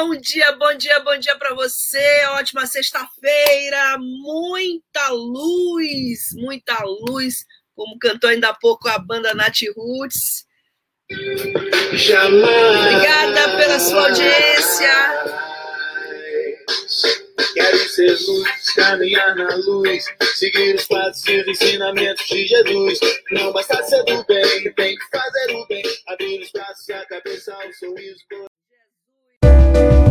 Bom dia, bom dia, bom dia para você. Ótima sexta-feira, muita luz, muita luz, como cantou ainda há pouco a banda Nat Roots. Jamais. Obrigada pela sua audiência. Quero ser luz, caminhar na luz, seguir os passos e os ensinamentos de Jesus. Não basta ser do bem, tem que fazer o bem, abrir os braços e a cabeça ao sorriso.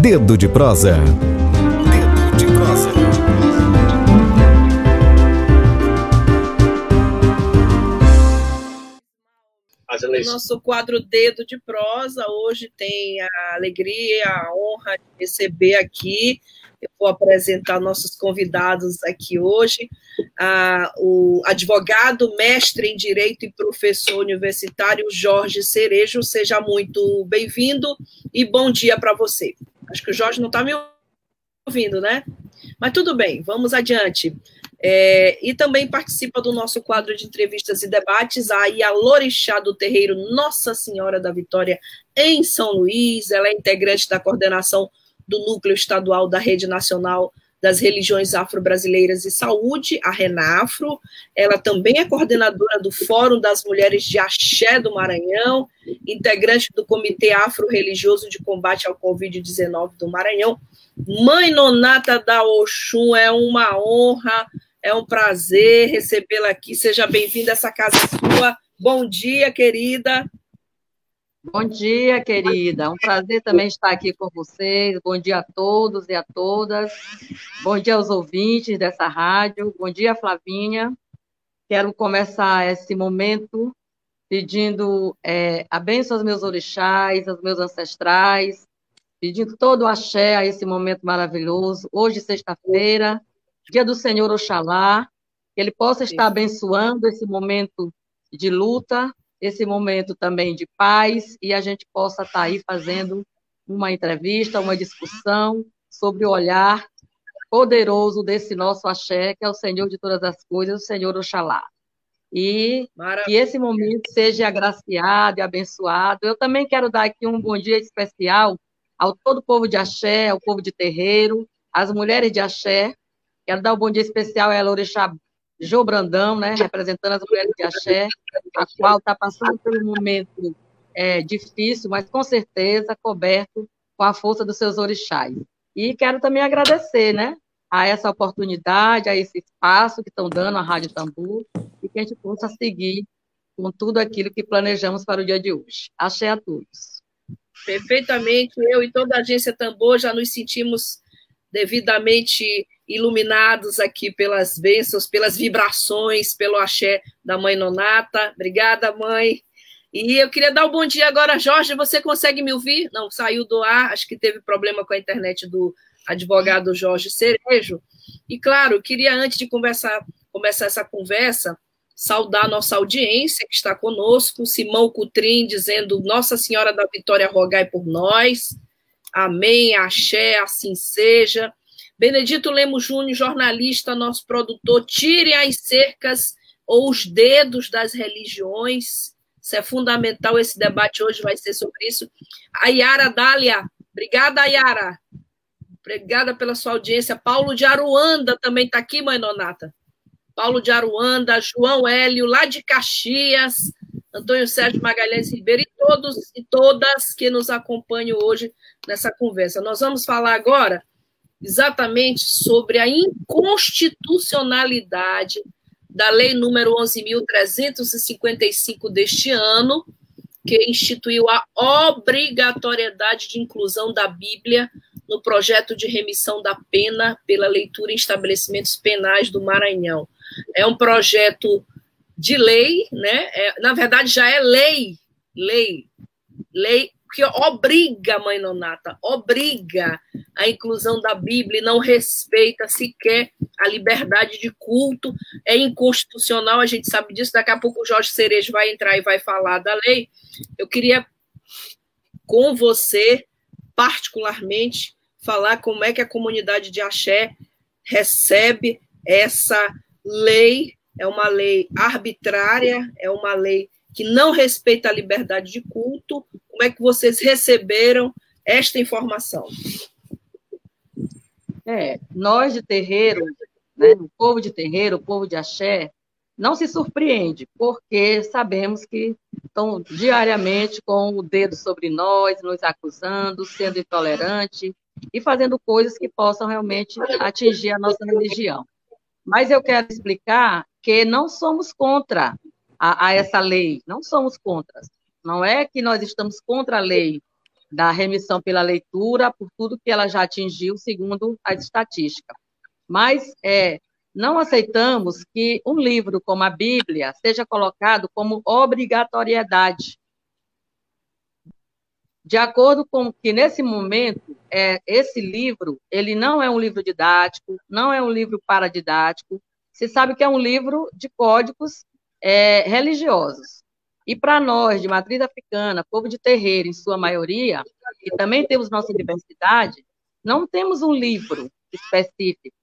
Dedo de prosa. Dedo de prosa. Nosso quadro Dedo de Prosa hoje tem a alegria, a honra de receber aqui. Eu vou apresentar nossos convidados aqui hoje. Ah, o advogado, mestre em Direito e professor universitário Jorge Cerejo. Seja muito bem-vindo e bom dia para você. Acho que o Jorge não está me ouvindo, né? Mas tudo bem, vamos adiante. É, e também participa do nosso quadro de entrevistas e debates a Lorixá do Terreiro Nossa Senhora da Vitória, em São Luís. Ela é integrante da coordenação do Núcleo Estadual da Rede Nacional das Religiões Afro-Brasileiras e Saúde, a RENAFRO. Ela também é coordenadora do Fórum das Mulheres de Axé do Maranhão, integrante do Comitê Afro-Religioso de Combate ao Covid-19 do Maranhão. Mãe Nonata da Oxum, é uma honra, é um prazer recebê-la aqui. Seja bem-vinda, essa casa sua. Bom dia, querida. Bom dia, querida. Um prazer também estar aqui com vocês. Bom dia a todos e a todas. Bom dia aos ouvintes dessa rádio. Bom dia, Flavinha. Quero começar esse momento pedindo é, a bênção aos meus orixás, aos meus ancestrais, pedindo todo o axé a esse momento maravilhoso. Hoje, sexta-feira, dia do Senhor Oxalá, que ele possa estar abençoando esse momento de luta, esse momento também de paz e a gente possa estar tá aí fazendo uma entrevista, uma discussão sobre o olhar poderoso desse nosso axé, que é o Senhor de todas as coisas, o Senhor Oxalá. E Maravilha. que esse momento seja agraciado e abençoado. Eu também quero dar aqui um bom dia especial ao todo o povo de axé, ao povo de terreiro, às mulheres de axé. Quero dar um bom dia especial a Elorixá Jô Brandão, né, representando as mulheres de axé, a qual está passando por um momento é, difícil, mas com certeza coberto com a força dos seus orixás. E quero também agradecer, né, a essa oportunidade, a esse espaço que estão dando à Rádio Tambu, e que a gente possa seguir com tudo aquilo que planejamos para o dia de hoje. Axé a todos. Perfeitamente, eu e toda a agência Tambor já nos sentimos devidamente iluminados aqui pelas bênçãos, pelas vibrações, pelo axé da mãe Nonata. Obrigada, mãe. E eu queria dar um bom dia agora, Jorge. Você consegue me ouvir? Não, saiu do ar, acho que teve problema com a internet do advogado Jorge Cerejo. E claro, queria, antes de conversar, começar essa conversa, saudar nossa audiência que está conosco, Simão Cutrim dizendo Nossa Senhora da Vitória, rogai por nós. Amém, axé, assim seja. Benedito Lemos Júnior, jornalista, nosso produtor, tire as cercas ou os dedos das religiões. Isso é fundamental, esse debate hoje vai ser sobre isso. A Yara Dália, obrigada, Yara. Obrigada pela sua audiência. Paulo de Aruanda também está aqui, mãe Nonata. Paulo de Aruanda, João Hélio, lá de Caxias, Antônio Sérgio Magalhães Ribeiro e todos e todas que nos acompanham hoje nessa conversa. Nós vamos falar agora exatamente sobre a inconstitucionalidade da Lei número 11.355 deste ano, que instituiu a obrigatoriedade de inclusão da Bíblia no projeto de remissão da pena pela leitura em estabelecimentos penais do Maranhão. É um projeto de lei, né? É, na verdade, já é lei, lei, lei porque obriga, mãe nonata, obriga a inclusão da Bíblia e não respeita sequer a liberdade de culto, é inconstitucional, a gente sabe disso, daqui a pouco o Jorge Cerejo vai entrar e vai falar da lei. Eu queria, com você, particularmente, falar como é que a comunidade de Axé recebe essa lei, é uma lei arbitrária, é uma lei que não respeita a liberdade de culto, como é que vocês receberam esta informação? É, nós de terreiro, né, o povo de terreiro, o povo de axé, não se surpreende, porque sabemos que estão diariamente com o dedo sobre nós, nos acusando, sendo intolerante e fazendo coisas que possam realmente atingir a nossa religião. Mas eu quero explicar que não somos contra a, a essa lei, não somos contra. Não é que nós estamos contra a lei da remissão pela leitura, por tudo que ela já atingiu, segundo as estatísticas. Mas é, não aceitamos que um livro como a Bíblia seja colocado como obrigatoriedade. De acordo com que, nesse momento, é, esse livro, ele não é um livro didático, não é um livro paradidático, se sabe que é um livro de códigos é, religiosos. E para nós, de matriz africana, povo de terreiro, em sua maioria, e também temos nossa diversidade, não temos um livro específico.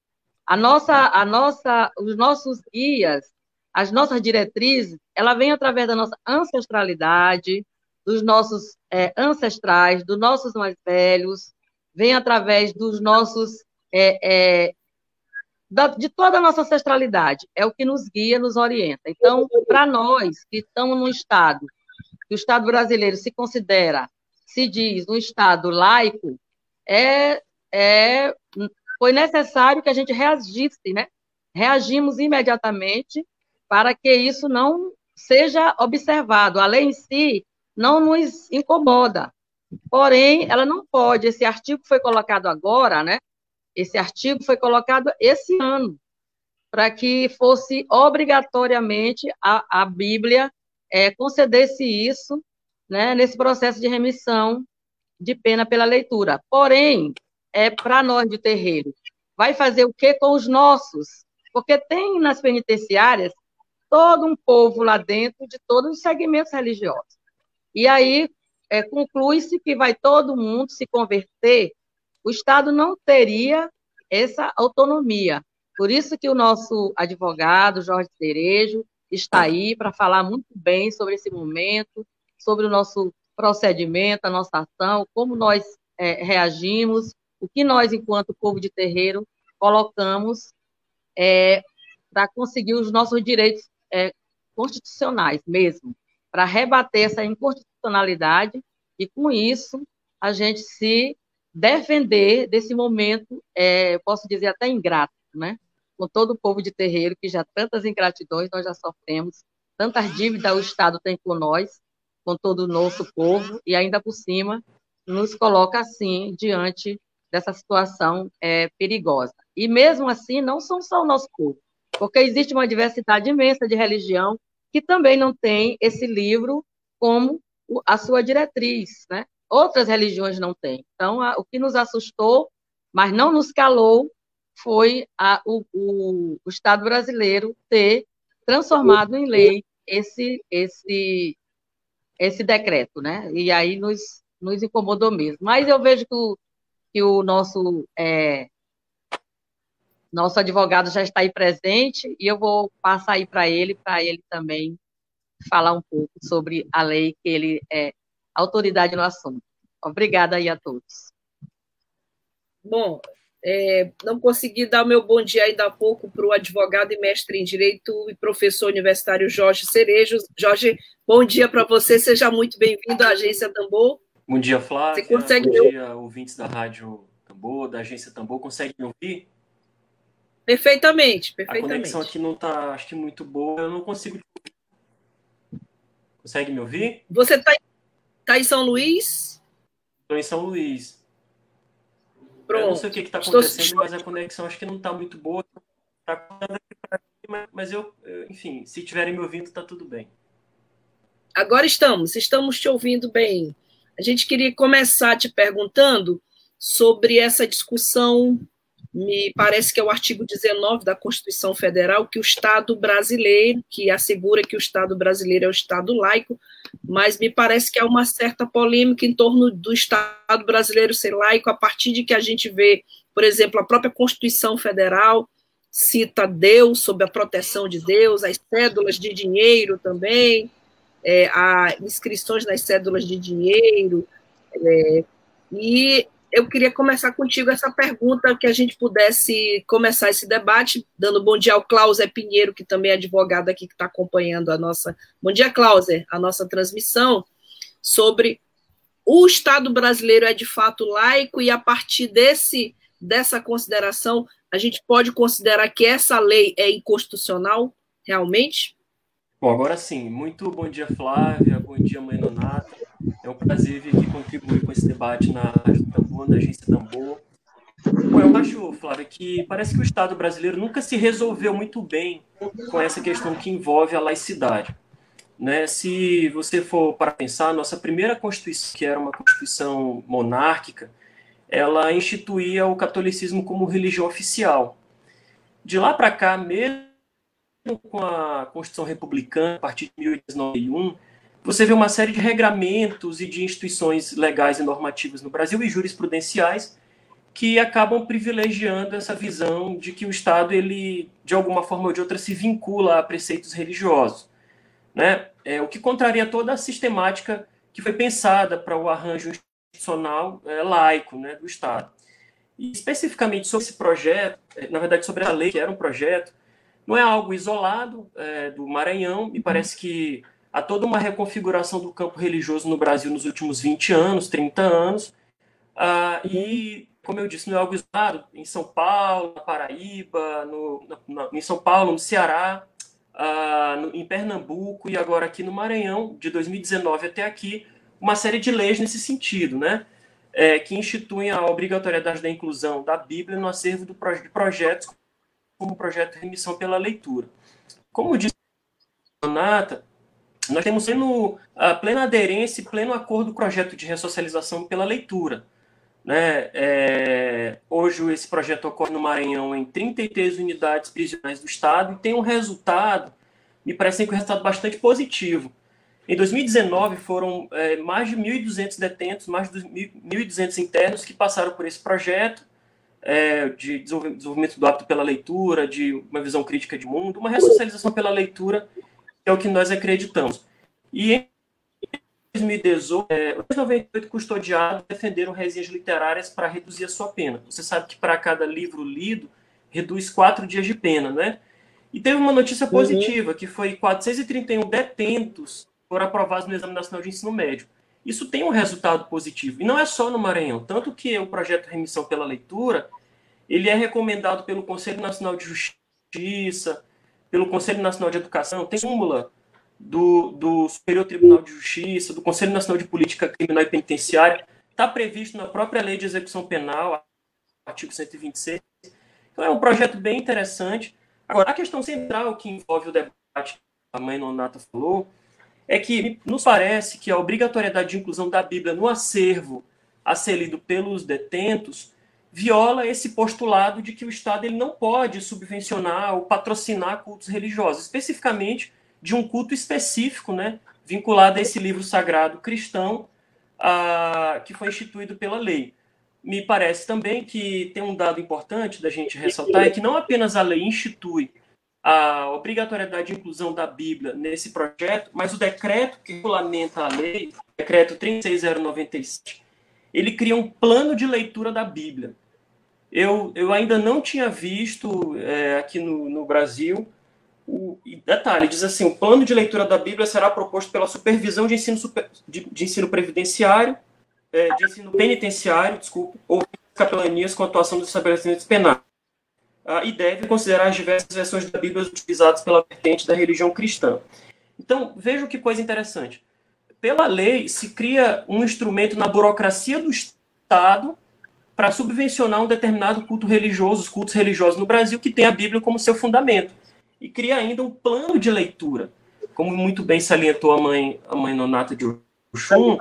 A nossa, a nossa, os nossos guias, as nossas diretrizes, ela vem através da nossa ancestralidade, dos nossos é, ancestrais, dos nossos mais velhos, vem através dos nossos é, é, da, de toda a nossa ancestralidade, é o que nos guia, nos orienta. Então, para nós que estamos num Estado, que o Estado brasileiro se considera, se diz um Estado laico, é, é, foi necessário que a gente reagisse, né? Reagimos imediatamente para que isso não seja observado. A lei em si não nos incomoda. Porém, ela não pode, esse artigo foi colocado agora, né? Esse artigo foi colocado esse ano, para que fosse obrigatoriamente a, a Bíblia é, concedesse isso né, nesse processo de remissão de pena pela leitura. Porém, é para nós de terreiro, vai fazer o que com os nossos? Porque tem nas penitenciárias todo um povo lá dentro de todos os segmentos religiosos. E aí é, conclui-se que vai todo mundo se converter o Estado não teria essa autonomia. Por isso que o nosso advogado, Jorge Cerejo, está aí para falar muito bem sobre esse momento, sobre o nosso procedimento, a nossa ação, como nós é, reagimos, o que nós, enquanto povo de terreiro, colocamos é, para conseguir os nossos direitos é, constitucionais mesmo, para rebater essa inconstitucionalidade e, com isso, a gente se defender desse momento, é, posso dizer até ingrato, né? Com todo o povo de terreiro, que já tantas ingratidões nós já sofremos, tantas dívidas o Estado tem com nós, com todo o nosso povo, e ainda por cima nos coloca assim diante dessa situação é, perigosa. E mesmo assim, não são só o nosso povo, porque existe uma diversidade imensa de religião que também não tem esse livro como a sua diretriz, né? Outras religiões não têm. Então, a, o que nos assustou, mas não nos calou, foi a, o, o, o, Estado brasileiro ter transformado em lei esse, esse, esse decreto, né? E aí nos, nos incomodou mesmo. Mas eu vejo que o, que o nosso, é, nosso advogado já está aí presente e eu vou passar aí para ele, para ele também falar um pouco sobre a lei que ele é, autoridade no assunto. Obrigada aí a todos. Bom, é, não consegui dar o meu bom dia ainda há pouco para o advogado e mestre em Direito e professor universitário Jorge Cerejo. Jorge, bom dia para você, seja muito bem-vindo à Agência Tambor. Bom dia, Flávia. Você consegue bom dia, ouvintes da Rádio Tambor, da Agência Tambor. Consegue me ouvir? Perfeitamente, perfeitamente. A conexão aqui não está, acho que, muito boa, eu não consigo Consegue me ouvir? Você está Tá em São Luís? Estou em São Luís. Pronto. Eu não sei o que está acontecendo, Estou... mas a conexão acho que não está muito boa. Tá mas eu, enfim, se estiverem me ouvindo, está tudo bem. Agora estamos, estamos te ouvindo bem. A gente queria começar te perguntando sobre essa discussão, me parece que é o artigo 19 da Constituição Federal, que o Estado brasileiro, que assegura que o Estado brasileiro é o Estado laico, mas me parece que há uma certa polêmica em torno do Estado brasileiro ser laico, a partir de que a gente vê, por exemplo, a própria Constituição Federal cita Deus sob a proteção de Deus, as cédulas de dinheiro também, é, há inscrições nas cédulas de dinheiro, é, e eu queria começar contigo essa pergunta, que a gente pudesse começar esse debate, dando bom dia ao Klauser Pinheiro, que também é advogado aqui, que está acompanhando a nossa. Bom dia, Klauser, a nossa transmissão, sobre o Estado brasileiro é de fato laico, e a partir desse, dessa consideração, a gente pode considerar que essa lei é inconstitucional, realmente? Bom, agora sim. Muito bom dia, Flávia. Bom dia, mãe Nonata. É um prazer vir aqui contribuir com esse debate na Tambor, na agência Tambor. Bom, eu acho, Flávia, que parece que o Estado brasileiro nunca se resolveu muito bem com essa questão que envolve a laicidade. Né? Se você for para pensar, nossa primeira Constituição, que era uma Constituição monárquica, ela instituía o catolicismo como religião oficial. De lá para cá, mesmo com a Constituição Republicana, a partir de 1891, você vê uma série de regramentos e de instituições legais e normativas no Brasil e jurisprudenciais que acabam privilegiando essa visão de que o Estado, ele, de alguma forma ou de outra, se vincula a preceitos religiosos. Né? É, o que contraria toda a sistemática que foi pensada para o arranjo institucional é, laico né, do Estado. E especificamente sobre esse projeto, é, na verdade sobre a lei, que era um projeto, não é algo isolado é, do Maranhão, me parece que há toda uma reconfiguração do campo religioso no Brasil nos últimos 20 anos, 30 anos, ah, e, como eu disse, não é algo isolado, em São Paulo, na Paraíba, no, na, em São Paulo, no Ceará, ah, no, em Pernambuco e agora aqui no Maranhão, de 2019 até aqui, uma série de leis nesse sentido, né? É, que instituem a obrigatoriedade da inclusão da Bíblia no acervo do, de projetos como o projeto remissão pela leitura. Como disse a Renata, nós temos sendo a plena aderência e pleno acordo com o projeto de ressocialização pela leitura. Né? É, hoje esse projeto ocorre no Maranhão em 33 unidades prisionais do Estado e tem um resultado, me parece que um resultado bastante positivo. Em 2019 foram é, mais de 1.200 detentos, mais de 1.200 internos que passaram por esse projeto é, de desenvolvimento do hábito pela leitura, de uma visão crítica de mundo, uma ressocialização pela leitura, é o que nós acreditamos. E em 2018, é, os 98 custodiados defenderam resenhas literárias para reduzir a sua pena. Você sabe que para cada livro lido, reduz quatro dias de pena, né? E teve uma notícia uhum. positiva, uhum. que foi 431 detentos foram aprovados no Exame Nacional de Ensino Médio. Isso tem um resultado positivo. E não é só no Maranhão. Tanto que o projeto Remissão pela Leitura, ele é recomendado pelo Conselho Nacional de Justiça, pelo Conselho Nacional de Educação, tem súmula do, do Superior Tribunal de Justiça, do Conselho Nacional de Política Criminal e Penitenciária, está previsto na própria Lei de Execução Penal, artigo 126. Então é um projeto bem interessante. Agora, a questão central que envolve o debate, a mãe Nonata falou, é que nos parece que a obrigatoriedade de inclusão da Bíblia no acervo a ser lido pelos detentos viola esse postulado de que o Estado ele não pode subvencionar ou patrocinar cultos religiosos, especificamente de um culto específico, né, vinculado a esse livro sagrado cristão a, que foi instituído pela lei. Me parece também que tem um dado importante da gente ressaltar, é que não apenas a lei institui a obrigatoriedade de inclusão da Bíblia nesse projeto, mas o decreto que regulamenta a lei, decreto 36097, ele cria um plano de leitura da Bíblia. Eu, eu ainda não tinha visto é, aqui no, no Brasil. O, detalhe, diz assim: o plano de leitura da Bíblia será proposto pela supervisão de ensino, super, de, de ensino previdenciário, é, de ensino penitenciário, desculpa, ou capelanias com atuação dos estabelecimentos penais uh, e deve considerar as diversas versões da Bíblia utilizadas pela vertente da religião cristã. Então, vejam que coisa interessante. Pela lei, se cria um instrumento na burocracia do Estado para subvencionar um determinado culto religioso, os cultos religiosos no Brasil, que tem a Bíblia como seu fundamento. E cria ainda um plano de leitura. Como muito bem salientou a mãe, a mãe Nonata de Oxum,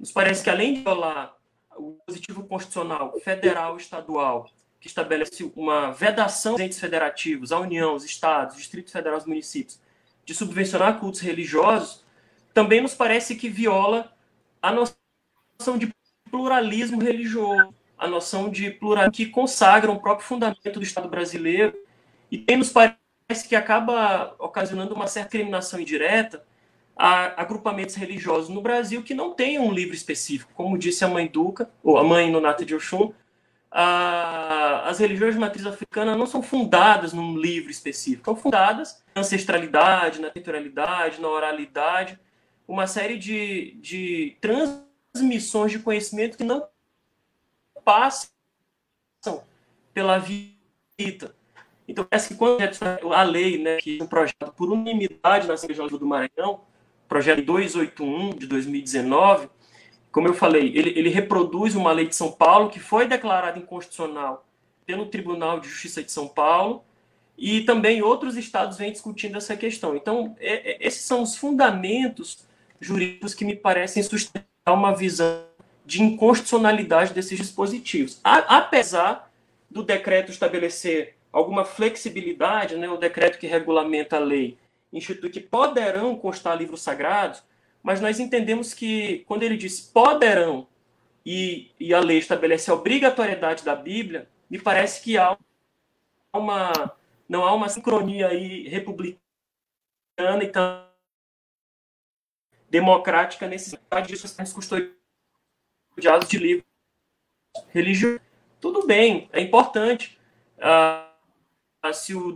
nos parece que além de violar o positivo constitucional federal e estadual, que estabelece uma vedação dos entes federativos, a União, os estados, Distrito Federal, os municípios, de subvencionar cultos religiosos, também nos parece que viola a noção de pluralismo religioso, a noção de pluralismo que consagra o próprio fundamento do Estado brasileiro e tem nos parece que acaba ocasionando uma certa criminação indireta a agrupamentos religiosos no Brasil que não têm um livro específico. Como disse a mãe Duca, ou a mãe Nonata de Oxum, a, as religiões de matriz africana não são fundadas num livro específico, são fundadas na ancestralidade, na territorialidade, na oralidade, uma série de, de transmissões de conhecimento que não passam pela vida. Então, parece que quando a lei, né, que é um projeto por unanimidade na Assembleia do Maranhão, projeto 281 de 2019, como eu falei, ele, ele reproduz uma lei de São Paulo que foi declarada inconstitucional pelo Tribunal de Justiça de São Paulo e também outros estados vêm discutindo essa questão. Então, é, é, esses são os fundamentos jurídicos que me parecem sustentar uma visão de inconstitucionalidade desses dispositivos. A, apesar do decreto estabelecer alguma flexibilidade, né, o decreto que regulamenta a lei institui que poderão constar livros sagrados, mas nós entendemos que quando ele diz poderão e, e a lei estabelece a obrigatoriedade da Bíblia, me parece que há uma não há uma sincronia aí republicana e democrática nesse sentido disso custodiados de livros religiosos. Tudo bem, é importante. Ah, se o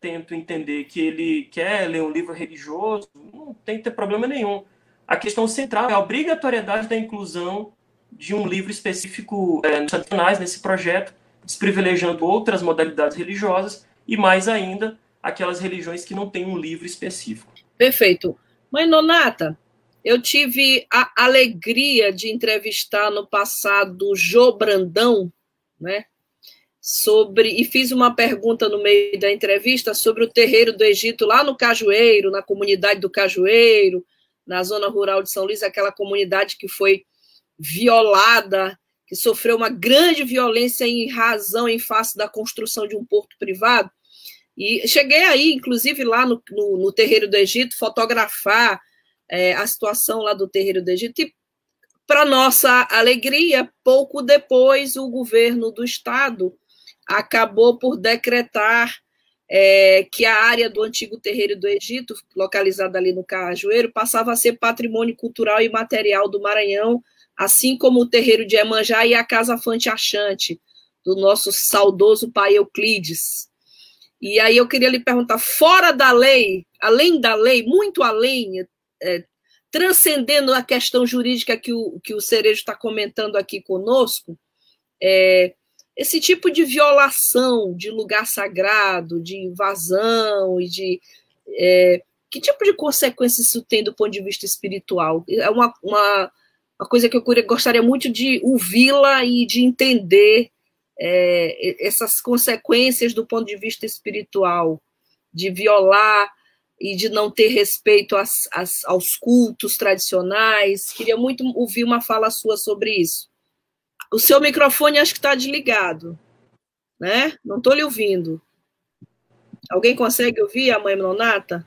tento entender que ele quer ler um livro religioso, não tem que ter problema nenhum. A questão central é a obrigatoriedade da inclusão de um livro específico é, nos nesse projeto, desprivilegiando outras modalidades religiosas e, mais ainda, aquelas religiões que não têm um livro específico. Perfeito. Mãe Nonata, eu tive a alegria de entrevistar no passado Jô Brandão, né? sobre e fiz uma pergunta no meio da entrevista sobre o terreiro do Egito lá no Cajueiro, na comunidade do Cajueiro, na zona rural de São Luís, aquela comunidade que foi violada, que sofreu uma grande violência em razão em face da construção de um porto privado. E cheguei aí, inclusive lá no, no, no terreiro do Egito, fotografar é, a situação lá do terreiro do Egito e para nossa alegria, pouco depois o governo do estado acabou por decretar é, que a área do antigo terreiro do Egito, localizada ali no Cajueiro, passava a ser patrimônio cultural e material do Maranhão, assim como o terreiro de Emanjá e a Casa Fante Achante, do nosso saudoso pai Euclides. E aí eu queria lhe perguntar, fora da lei, além da lei, muito além, é, transcendendo a questão jurídica que o, que o Cerejo está comentando aqui conosco, é, esse tipo de violação de lugar sagrado, de invasão e de. É, que tipo de consequências isso tem do ponto de vista espiritual? É uma, uma, uma coisa que eu gostaria muito de ouvi-la e de entender é, essas consequências do ponto de vista espiritual, de violar e de não ter respeito às, às, aos cultos tradicionais. Queria muito ouvir uma fala sua sobre isso. O seu microfone acho que está desligado, né? Não estou lhe ouvindo. Alguém consegue ouvir a mãe Nonata?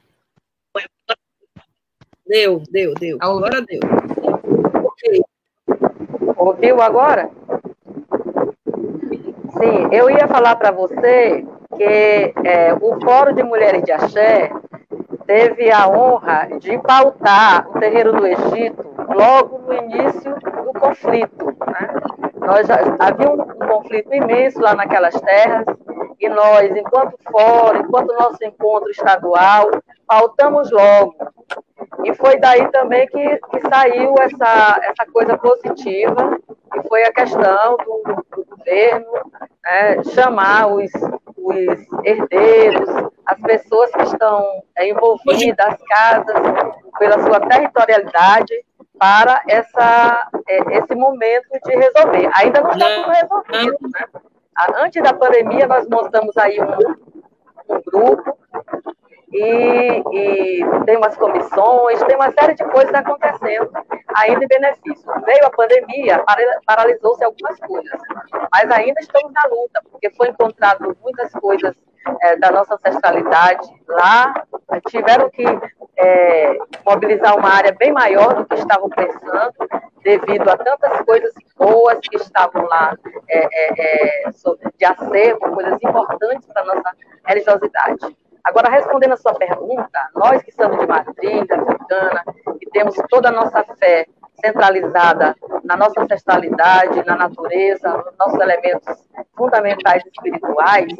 Deu, deu, deu. Agora deu. Okay. Ouviu agora? Sim, eu ia falar para você que é, o Fórum de Mulheres de Axé teve a honra de pautar o terreiro do Egito logo no início do conflito. Né? Nós já, havia um, um, conflito imenso lá naquelas terras e nós, enquanto fora, enquanto nosso encontro estadual, pautamos logo. E foi daí também que, que saiu essa, essa coisa positiva, que foi a questão do, do governo né, chamar os, os herdeiros, as pessoas que estão é, envolvidas, as casas, pela sua territorialidade, para essa, é, esse momento de resolver. Ainda não está tudo resolvido. Né? Antes da pandemia, nós montamos aí um, um grupo e, e tem umas comissões, tem uma série de coisas acontecendo ainda em benefício. Veio a pandemia, paralisou-se algumas coisas, mas ainda estamos na luta, porque foi encontrado muitas coisas é, da nossa ancestralidade lá, tiveram que é, mobilizar uma área bem maior do que estavam pensando, devido a tantas coisas boas que estavam lá é, de acervo, coisas importantes para a nossa religiosidade. Agora, respondendo a sua pergunta, nós que somos de matriz africana, que temos toda a nossa fé centralizada na nossa ancestralidade, na natureza, nos nossos elementos fundamentais espirituais,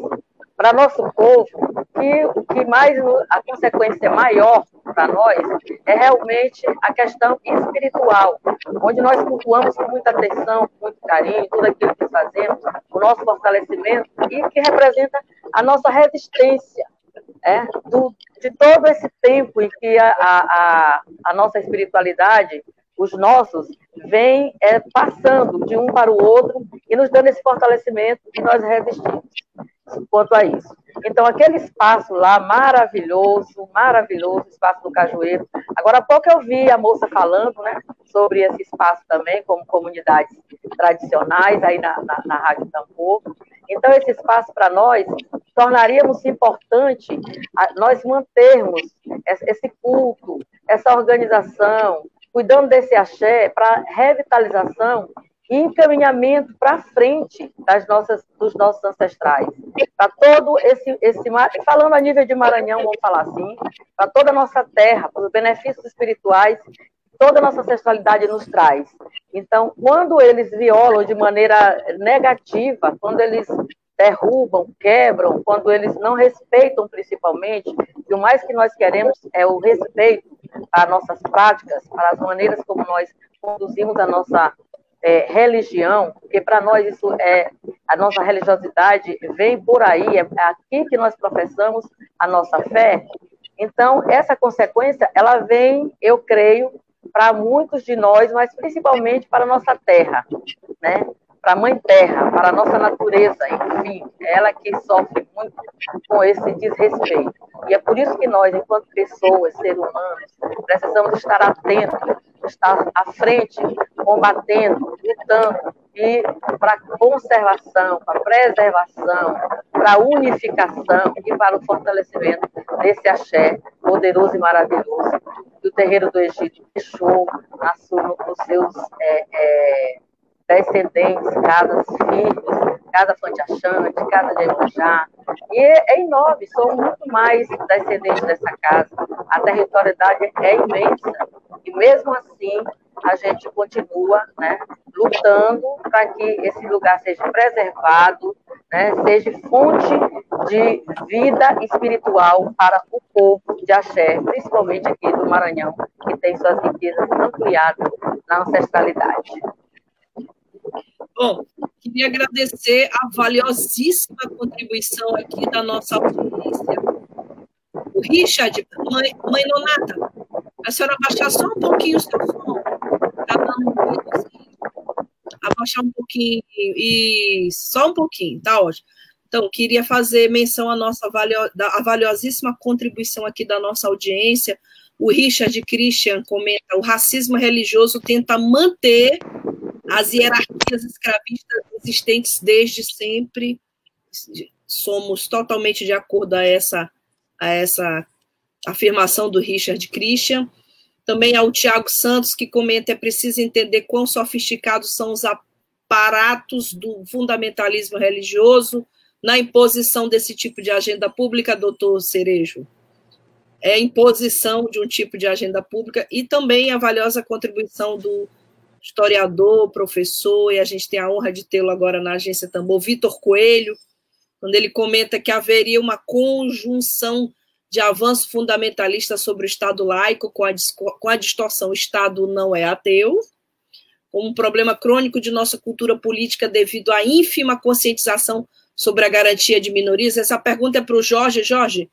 para nosso povo, que o que mais a consequência maior para nós é realmente a questão espiritual, onde nós cultuamos com muita atenção, com muito carinho, tudo aquilo que fazemos, o nosso fortalecimento e que representa a nossa resistência é, do, de todo esse tempo em que a, a, a nossa espiritualidade, os nossos, vem é, passando de um para o outro e nos dando esse fortalecimento e nós resistimos quanto a isso. Então, aquele espaço lá, maravilhoso, maravilhoso, espaço do Cajueiro. Agora há pouco eu vi a moça falando, né, sobre esse espaço também, como comunidades tradicionais, aí na, na, na Rádio Tambor. Então, esse espaço para nós, tornaríamos importante nós mantermos esse culto, essa organização, cuidando desse axé para revitalização e encaminhamento para frente das nossas, dos nossos ancestrais. Para todo esse, esse. Falando a nível de Maranhão, vamos falar assim, para toda a nossa terra, para os benefícios espirituais toda a nossa ancestralidade nos traz. Então, quando eles violam de maneira negativa, quando eles derrubam, quebram, quando eles não respeitam principalmente, e o mais que nós queremos é o respeito às nossas práticas, as maneiras como nós conduzimos a nossa é, religião, porque para nós isso é a nossa religiosidade vem por aí, é aqui que nós professamos a nossa fé. Então, essa consequência, ela vem, eu creio, para muitos de nós, mas principalmente para a nossa terra, né? Para a mãe terra, para a nossa natureza, enfim, ela que sofre muito com esse desrespeito. E é por isso que nós, enquanto pessoas, seres humanos, precisamos estar atentos estar à frente, combatendo, lutando e para conservação, para preservação, para unificação e para o fortalecimento desse axé poderoso e maravilhoso que o terreiro do Egito deixou nos seus é, é, descendentes, casas filhos, casa Fantiachante, casa de Emanjá, e é enorme, são muito mais descendentes dessa casa. A territorialidade é imensa, e mesmo assim a gente continua né, lutando para que esse lugar seja preservado, né, seja fonte de vida espiritual para o povo de Axé, principalmente aqui do Maranhão, que tem suas riquezas ampliadas na ancestralidade. Bom, queria agradecer a valiosíssima contribuição aqui da nossa audiência. O Richard, mãe, mãe Nonata, a senhora abaixar só um pouquinho o seu som. Está dando assim. Abaixar um pouquinho, e só um pouquinho, tá ótimo. Então, queria fazer menção à nossa valio, a valiosíssima contribuição aqui da nossa audiência. O Richard Christian comenta: o racismo religioso tenta manter as hierarquias escravistas existentes desde sempre. Somos totalmente de acordo a essa, a essa afirmação do Richard Christian. Também ao Tiago Santos, que comenta: é preciso entender quão sofisticados são os aparatos do fundamentalismo religioso na imposição desse tipo de agenda pública, doutor Cerejo. É imposição de um tipo de agenda pública e também a valiosa contribuição do historiador, professor, e a gente tem a honra de tê-lo agora na agência Tambor, Vitor Coelho, quando ele comenta que haveria uma conjunção de avanço fundamentalista sobre o Estado laico com a, com a distorção o Estado não é ateu, como um problema crônico de nossa cultura política devido à ínfima conscientização sobre a garantia de minorias. Essa pergunta é para o Jorge. Jorge,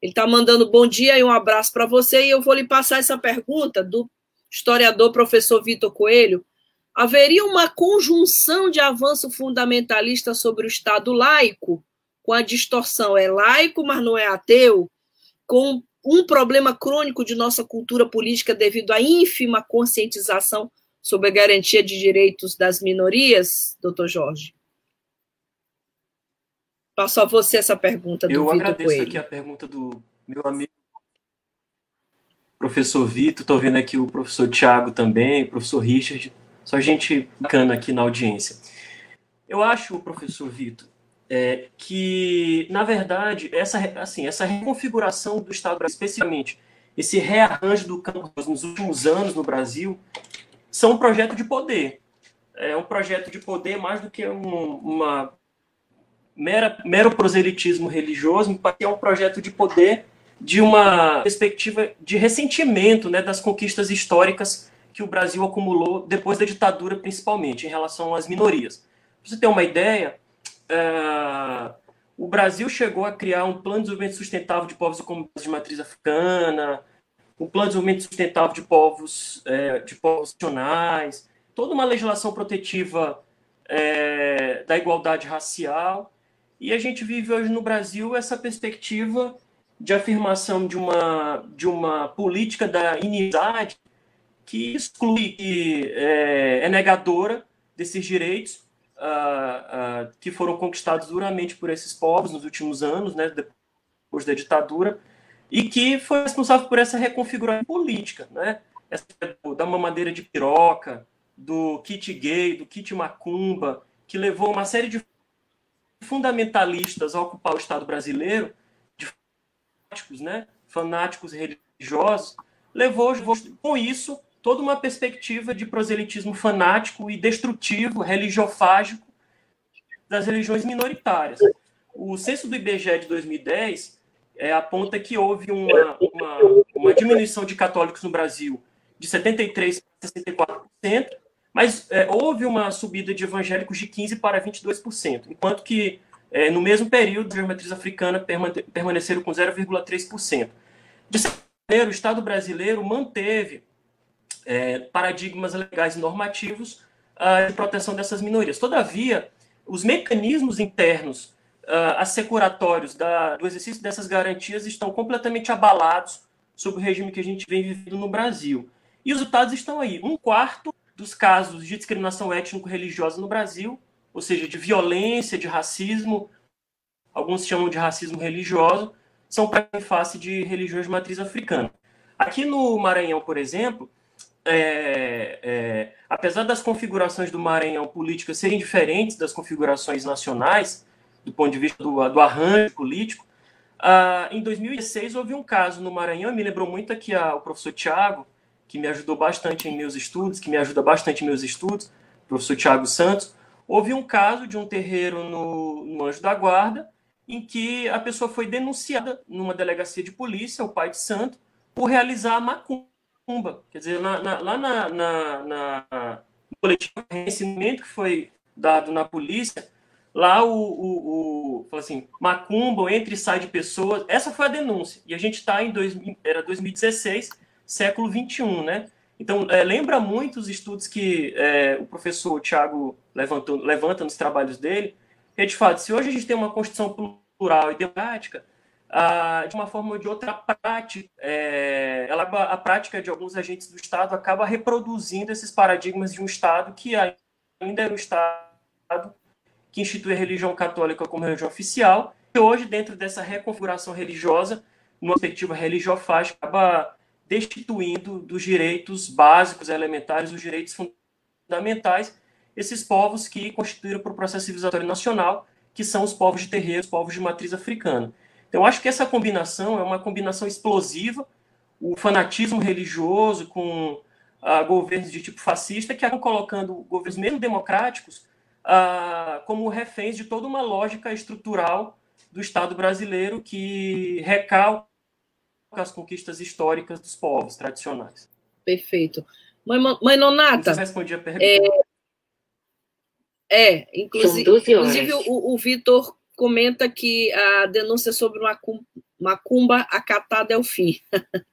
ele está mandando bom dia e um abraço para você, e eu vou lhe passar essa pergunta do historiador professor Vitor Coelho. Haveria uma conjunção de avanço fundamentalista sobre o Estado laico, com a distorção é laico, mas não é ateu, com um problema crônico de nossa cultura política devido à ínfima conscientização sobre a garantia de direitos das minorias, doutor Jorge? Passo a você essa pergunta do Eu Vitor agradeço Coelho. aqui a pergunta do meu amigo professor Vitor, estou vendo aqui o professor Tiago também, o professor Richard, só gente bacana aqui na audiência. Eu acho, professor Vitor, é, que, na verdade, essa, assim, essa reconfiguração do Estado, especialmente esse rearranjo do campo nos últimos anos no Brasil, são um projeto de poder. É um projeto de poder mais do que um, uma mera, mero proselitismo religioso, é um projeto de poder de uma perspectiva de ressentimento né, das conquistas históricas que o Brasil acumulou depois da ditadura, principalmente, em relação às minorias. Para você ter uma ideia, uh, o Brasil chegou a criar um plano de desenvolvimento sustentável de povos de matriz africana, um plano de desenvolvimento sustentável de povos, é, de povos nacionais, toda uma legislação protetiva é, da igualdade racial. E a gente vive hoje no Brasil essa perspectiva de afirmação de uma, de uma política da inimizade que exclui, que é, é negadora desses direitos uh, uh, que foram conquistados duramente por esses povos nos últimos anos, né, depois da ditadura, e que foi responsável por essa reconfiguração política, né, essa, da mamadeira de piroca, do kit gay, do kit macumba, que levou uma série de fundamentalistas a ocupar o Estado brasileiro, fanáticos, né, fanáticos religiosos, levou com isso toda uma perspectiva de proselitismo fanático e destrutivo, religiofágico das religiões minoritárias. O censo do IBGE de 2010 é, aponta que houve uma, uma, uma, diminuição de católicos no Brasil de 73% para 64%, mas é, houve uma subida de evangélicos de 15% para 22%, enquanto que é, no mesmo período, a matriz africana permaneceram com 0,3%. De certa maneira, o Estado brasileiro manteve é, paradigmas legais e normativos uh, de proteção dessas minorias. Todavia, os mecanismos internos uh, assecuratórios da, do exercício dessas garantias estão completamente abalados sob o regime que a gente vem vivendo no Brasil. E os resultados estão aí. Um quarto dos casos de discriminação étnico-religiosa no Brasil, ou seja, de violência, de racismo, alguns chamam de racismo religioso, são para em face de religiões de matriz africana. Aqui no Maranhão, por exemplo, é, é, apesar das configurações do Maranhão políticas serem diferentes das configurações nacionais, do ponto de vista do, do arranjo político, ah, em 2016 houve um caso no Maranhão, me lembrou muito aqui a, o professor Tiago, que me ajudou bastante em meus estudos, que me ajuda bastante em meus estudos, o professor Tiago Santos. Houve um caso de um terreiro no, no Anjo da Guarda, em que a pessoa foi denunciada numa delegacia de polícia, o pai de santo, por realizar a macumba. Quer dizer, na, na, lá na, na, na, coletivo de reconhecimento que foi dado na polícia, lá o, o, o assim, macumba, entre e sai de pessoas, essa foi a denúncia. E a gente está em dois, era 2016, século 21, né? Então, é, lembra muito os estudos que é, o professor Tiago levanta nos trabalhos dele, que é de fato, se hoje a gente tem uma Constituição plural e democrática, ah, de uma forma ou de outra, a prática, é, ela, a prática de alguns agentes do Estado acaba reproduzindo esses paradigmas de um Estado que ainda era o Estado que institui a religião católica como religião oficial, e hoje, dentro dessa reconfiguração religiosa, numa perspectiva religiofágica, acaba destituindo dos direitos básicos, elementares, os direitos fundamentais, esses povos que constituíram para o processo civilizatório nacional, que são os povos de terreiro, os povos de matriz africana. Então, acho que essa combinação é uma combinação explosiva, o fanatismo religioso com uh, governos de tipo fascista, que acabam colocando governos mesmo democráticos uh, como reféns de toda uma lógica estrutural do Estado brasileiro que recalca as conquistas históricas dos povos tradicionais. Perfeito. Mãe, mãe Nonata. Você respondi a pergunta. É, é inclusive, inclusive o, o Vitor comenta que a denúncia sobre macumba acatada é o fim.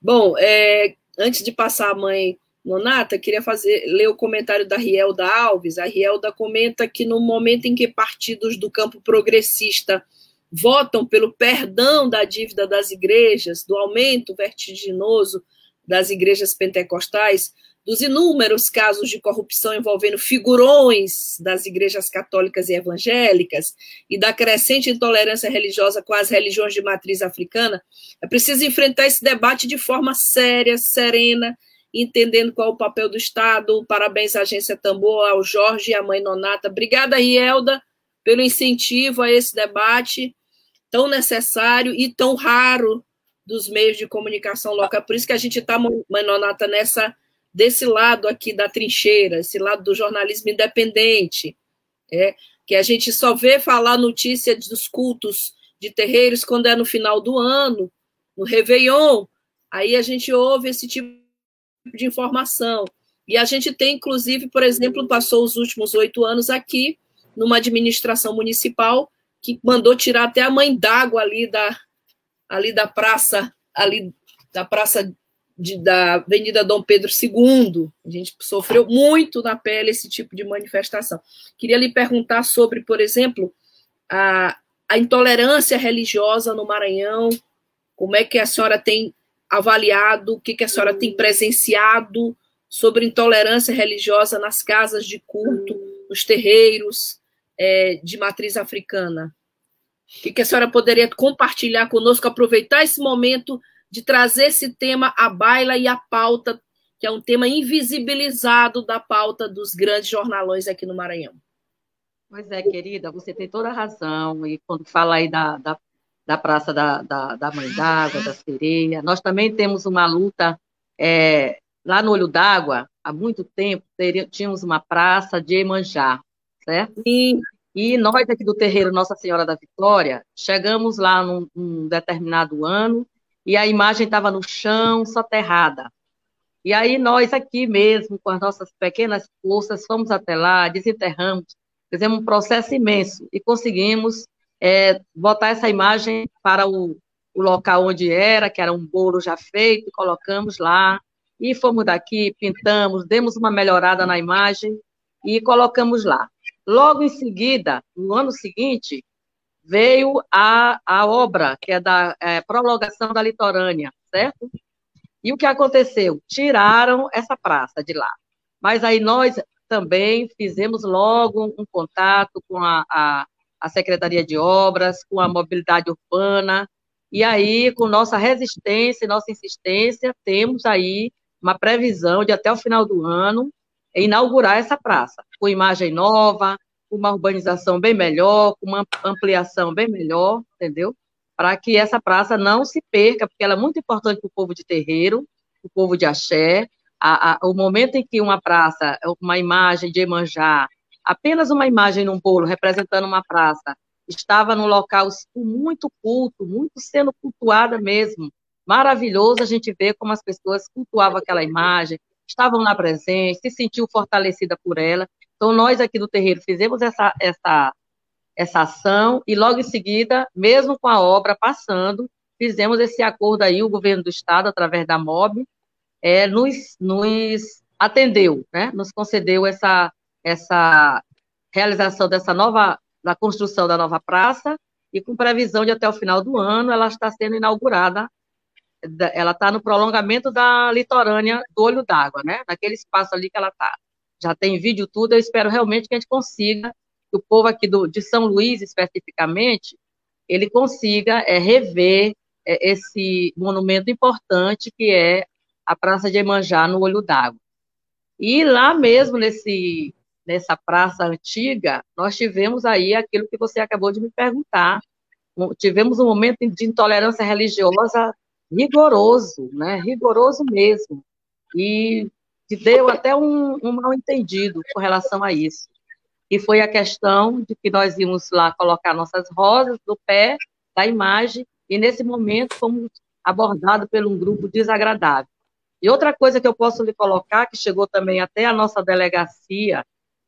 Bom, é, antes de passar a mãe Nonata, queria fazer ler o comentário da Rielda Alves. A Rielda comenta que no momento em que partidos do campo progressista votam pelo perdão da dívida das igrejas, do aumento vertiginoso das igrejas pentecostais, dos inúmeros casos de corrupção envolvendo figurões das igrejas católicas e evangélicas e da crescente intolerância religiosa com as religiões de matriz africana, é preciso enfrentar esse debate de forma séria, serena, entendendo qual é o papel do Estado. Parabéns à Agência Tambor, ao Jorge e à mãe Nonata. Obrigada, Rielda, pelo incentivo a esse debate tão necessário e tão raro dos meios de comunicação local. Por isso que a gente está, mãe Nonata, nessa desse lado aqui da trincheira, esse lado do jornalismo independente, é, que a gente só vê falar notícia dos cultos de terreiros quando é no final do ano, no Réveillon, aí a gente ouve esse tipo de informação. E a gente tem, inclusive, por exemplo, passou os últimos oito anos aqui, numa administração municipal, que mandou tirar até a mãe d'água ali da, ali da praça, ali da praça de, da Avenida Dom Pedro II. A gente sofreu muito na pele esse tipo de manifestação. Queria lhe perguntar sobre, por exemplo, a, a intolerância religiosa no Maranhão, como é que a senhora tem avaliado, o que, que a senhora tem presenciado sobre intolerância religiosa nas casas de culto, nos terreiros é, de matriz africana. O que, que a senhora poderia compartilhar conosco, aproveitar esse momento de trazer esse tema à baila e à pauta, que é um tema invisibilizado da pauta dos grandes jornalões aqui no Maranhão. Pois é, querida, você tem toda a razão. E quando fala aí da, da, da Praça da, da, da Mãe d'Água, da Sereia, nós também temos uma luta é, lá no Olho d'Água, há muito tempo, tínhamos uma praça de Emanjá, certo? Sim. E nós aqui do terreiro Nossa Senhora da Vitória, chegamos lá num, num determinado ano e a imagem estava no chão, soterrada. E aí nós aqui mesmo, com as nossas pequenas forças, fomos até lá, desenterramos, fizemos um processo imenso e conseguimos é, botar essa imagem para o, o local onde era, que era um bolo já feito, colocamos lá, e fomos daqui, pintamos, demos uma melhorada na imagem e colocamos lá. Logo em seguida, no ano seguinte, veio a, a obra, que é da é, prolongação da litorânea, certo? E o que aconteceu? Tiraram essa praça de lá. Mas aí nós também fizemos logo um contato com a, a, a Secretaria de Obras, com a Mobilidade Urbana, e aí, com nossa resistência e nossa insistência, temos aí uma previsão de até o final do ano inaugurar essa praça, com imagem nova, com uma urbanização bem melhor, com uma ampliação bem melhor, entendeu? Para que essa praça não se perca, porque ela é muito importante para o povo de terreiro, o povo de axé. A, a, o momento em que uma praça, uma imagem de Emanjá, apenas uma imagem num bolo representando uma praça, estava num local muito culto, muito sendo cultuada mesmo. Maravilhoso a gente ver como as pessoas cultuavam aquela imagem, estavam lá presentes, se sentiu fortalecida por ela. Então, nós aqui do terreiro fizemos essa, essa, essa ação e logo em seguida, mesmo com a obra passando, fizemos esse acordo aí, o governo do estado, através da MOB, é, nos, nos atendeu, né? nos concedeu essa, essa realização dessa nova, da construção da nova praça, e com previsão de até o final do ano ela está sendo inaugurada, ela está no prolongamento da litorânea do Olho d'Água, né? naquele espaço ali que ela está já tem vídeo tudo, eu espero realmente que a gente consiga, que o povo aqui do, de São Luís, especificamente, ele consiga é, rever é, esse monumento importante que é a Praça de Emanjá, no Olho d'Água. E lá mesmo, nesse, nessa praça antiga, nós tivemos aí aquilo que você acabou de me perguntar, tivemos um momento de intolerância religiosa rigoroso, né, rigoroso mesmo, e que deu até um, um mal entendido com relação a isso. E foi a questão de que nós íamos lá colocar nossas rosas no pé da imagem, e nesse momento fomos abordados por um grupo desagradável. E outra coisa que eu posso lhe colocar, que chegou também até a nossa delegacia,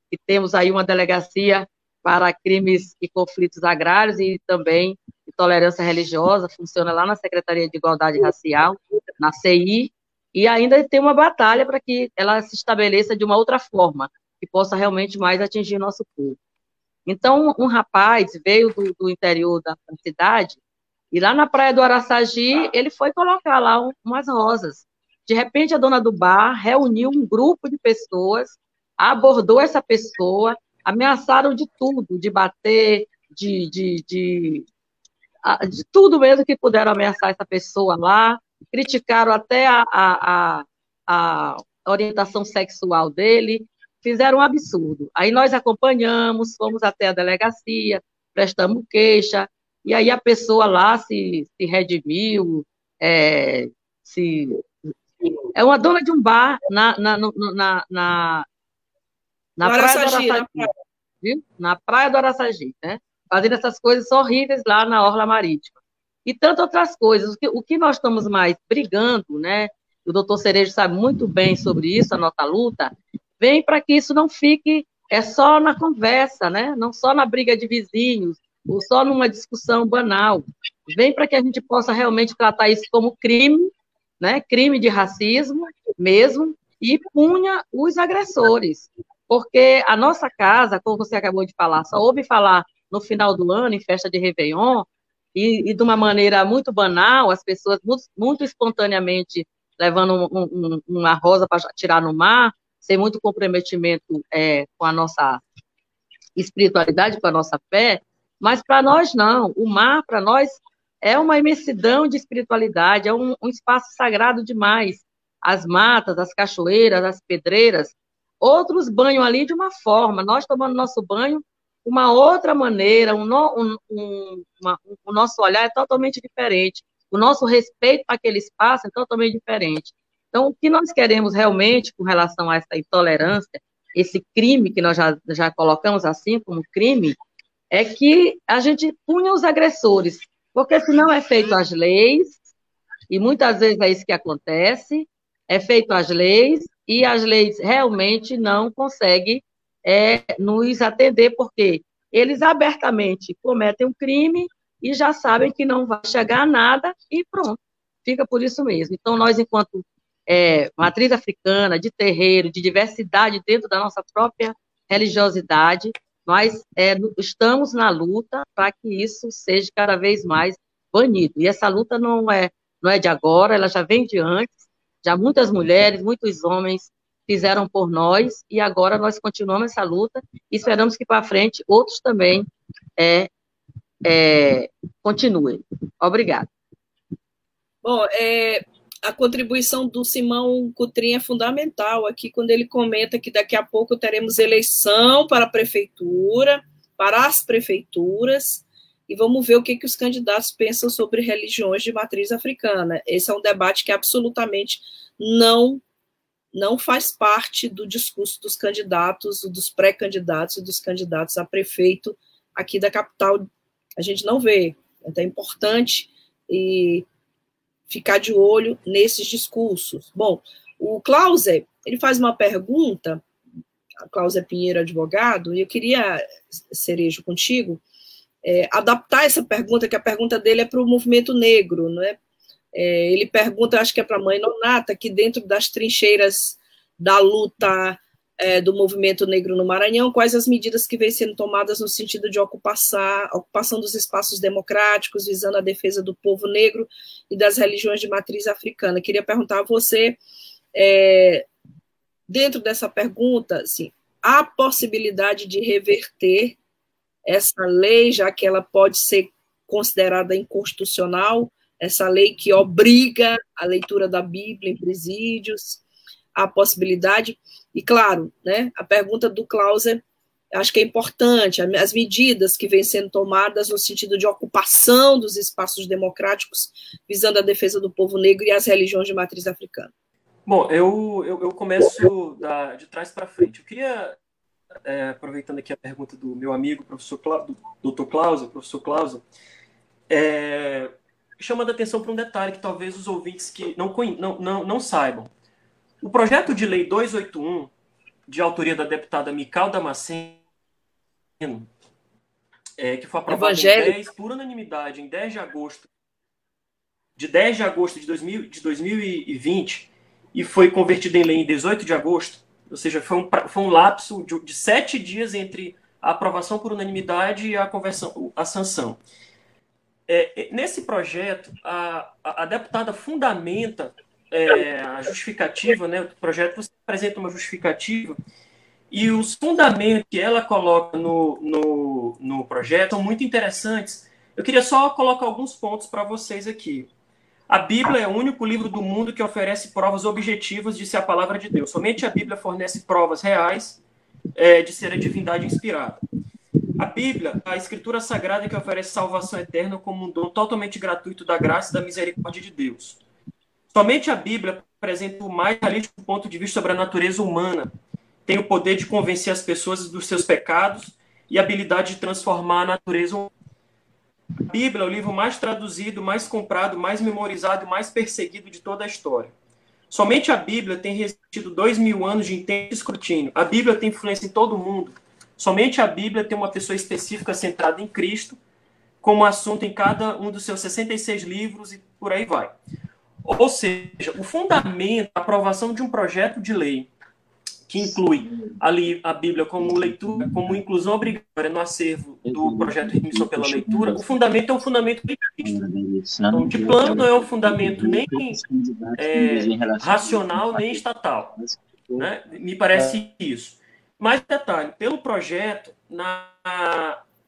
que temos aí uma delegacia para crimes e conflitos agrários e também intolerância religiosa, funciona lá na Secretaria de Igualdade Racial, na CI, e ainda tem uma batalha para que ela se estabeleça de uma outra forma, que possa realmente mais atingir nosso povo. Então, um rapaz veio do, do interior da cidade e lá na praia do Araçagi, ele foi colocar lá umas rosas. De repente, a dona do bar reuniu um grupo de pessoas, abordou essa pessoa, ameaçaram de tudo, de bater, de, de, de, de tudo mesmo que puderam ameaçar essa pessoa lá, criticaram até a, a, a, a orientação sexual dele, fizeram um absurdo. Aí nós acompanhamos, fomos até a delegacia, prestamos queixa, e aí a pessoa lá se, se redimiu, é, se, é uma dona de um bar na, na, na, na, na praia do Araçagi, viu? na praia do Araçagi, né? fazendo essas coisas horríveis lá na Orla Marítima. E tantas outras coisas. O que, o que nós estamos mais brigando, né? O doutor Cerejo sabe muito bem sobre isso, a nossa luta, vem para que isso não fique é só na conversa, né? Não só na briga de vizinhos, ou só numa discussão banal. Vem para que a gente possa realmente tratar isso como crime, né? Crime de racismo mesmo, e punha os agressores. Porque a nossa casa, como você acabou de falar, só ouve falar no final do ano, em festa de Réveillon, e, e de uma maneira muito banal, as pessoas muito, muito espontaneamente levando um, um, uma rosa para tirar no mar, sem muito comprometimento é, com a nossa espiritualidade, com a nossa fé, mas para nós não. O mar, para nós, é uma imensidão de espiritualidade, é um, um, espaço sagrado demais. As matas, as cachoeiras, as pedreiras. Outros banham ali de uma forma, nós tomando nosso banho uma outra maneira, um, um, um, o nosso olhar é totalmente diferente. O nosso respeito para aquele espaço é totalmente diferente. Então, o que nós queremos realmente com relação a essa intolerância, esse crime que nós já, já colocamos assim como crime, é que a gente punha os agressores, porque senão é feito as leis, e muitas vezes é isso que acontece, é feito as leis, e as leis realmente não conseguem é, nos atender, porque eles abertamente cometem um crime e já sabem que não vai chegar a nada, e pronto, fica por isso mesmo. Então, nós, enquanto é, matriz africana, de terreiro, de diversidade dentro da nossa própria religiosidade, nós é, estamos na luta para que isso seja cada vez mais banido. E essa luta não é, não é de agora, ela já vem de antes, já muitas mulheres, muitos homens fizeram por nós, e agora nós continuamos essa luta e esperamos que para frente outros também é, é, continuem. Obrigada. Bom, é, a contribuição do Simão Cutrim é fundamental aqui, quando ele comenta que daqui a pouco teremos eleição para a prefeitura, para as prefeituras, e vamos ver o que, que os candidatos pensam sobre religiões de matriz africana. Esse é um debate que absolutamente não não faz parte do discurso dos candidatos, dos pré-candidatos e dos candidatos a prefeito aqui da capital. A gente não vê. Então é importante e ficar de olho nesses discursos. Bom, o Klauser, ele faz uma pergunta, a Klauser Pinheiro, advogado, e eu queria, Cerejo, contigo, é, adaptar essa pergunta, que a pergunta dele é para o movimento negro, não é? É ele pergunta, acho que é para a mãe Nonata, que dentro das trincheiras da luta é, do movimento negro no Maranhão, quais as medidas que vêm sendo tomadas no sentido de ocupação, ocupação dos espaços democráticos, visando a defesa do povo negro e das religiões de matriz africana. Queria perguntar a você, é, dentro dessa pergunta, assim, há possibilidade de reverter essa lei, já que ela pode ser considerada inconstitucional, essa lei que obriga a leitura da Bíblia em presídios, a possibilidade e, claro, né, a pergunta do Klauser, acho que é importante, as medidas que vêm sendo tomadas no sentido de ocupação dos espaços democráticos, visando a defesa do povo negro e as religiões de matriz africana. Bom, eu, eu, eu começo da, de trás para frente. Eu queria, é, aproveitando aqui a pergunta do meu amigo, professor Cla, do Dr. Professor Klauser, é, chamando a atenção para um detalhe que talvez os ouvintes que não, não, não, não saibam. O projeto de lei 281, de autoria da deputada Mical Damasceno, é, que foi aprovado em 10, por unanimidade em 10 de agosto de 10 de agosto de, 2000, de 2020 e foi convertido em lei em 18 de agosto, ou seja, foi um, foi um lapso de, de sete dias entre a aprovação por unanimidade e a conversão, a sanção. É, nesse projeto, a, a, deputada fundamenta é, a justificativa, né? O projeto você apresenta uma justificativa e os fundamentos que ela coloca no, no, no projeto são muito interessantes. Eu queria só colocar alguns pontos para vocês aqui. A Bíblia é o único livro do mundo que oferece provas objetivas de ser a palavra de Deus. Somente a Bíblia fornece provas reais é, de ser a divindade inspirada. A Bíblia, a escritura sagrada que oferece salvação eterna como um dom totalmente gratuito da graça e da misericórdia de Deus. Somente a Bíblia apresenta o mais realístico ponto de vista sobre a natureza humana. Tem o poder de convencer as pessoas dos seus pecados e a habilidade de transformar a natureza humana. A Bíblia é o livro mais traduzido, mais comprado, mais memorizado mais perseguido de toda a história. Somente a Bíblia tem resistido dois mil anos de intenso escrutínio. A Bíblia tem influência em todo o mundo. Somente a Bíblia tem uma pessoa específica centrada em Cristo, como assunto em cada um dos seus 66 livros e por aí vai. Ou seja, o fundamento, a aprovação de um projeto de lei que inclui ali a Bíblia como leitura, como inclusão obrigatória no acervo do projeto de admissão pela leitura, o fundamento é um fundamento biblista. Então, de plano, não é um fundamento nem é, racional, nem estatal. Né? Me parece isso. Mais detalhe, pelo projeto, na,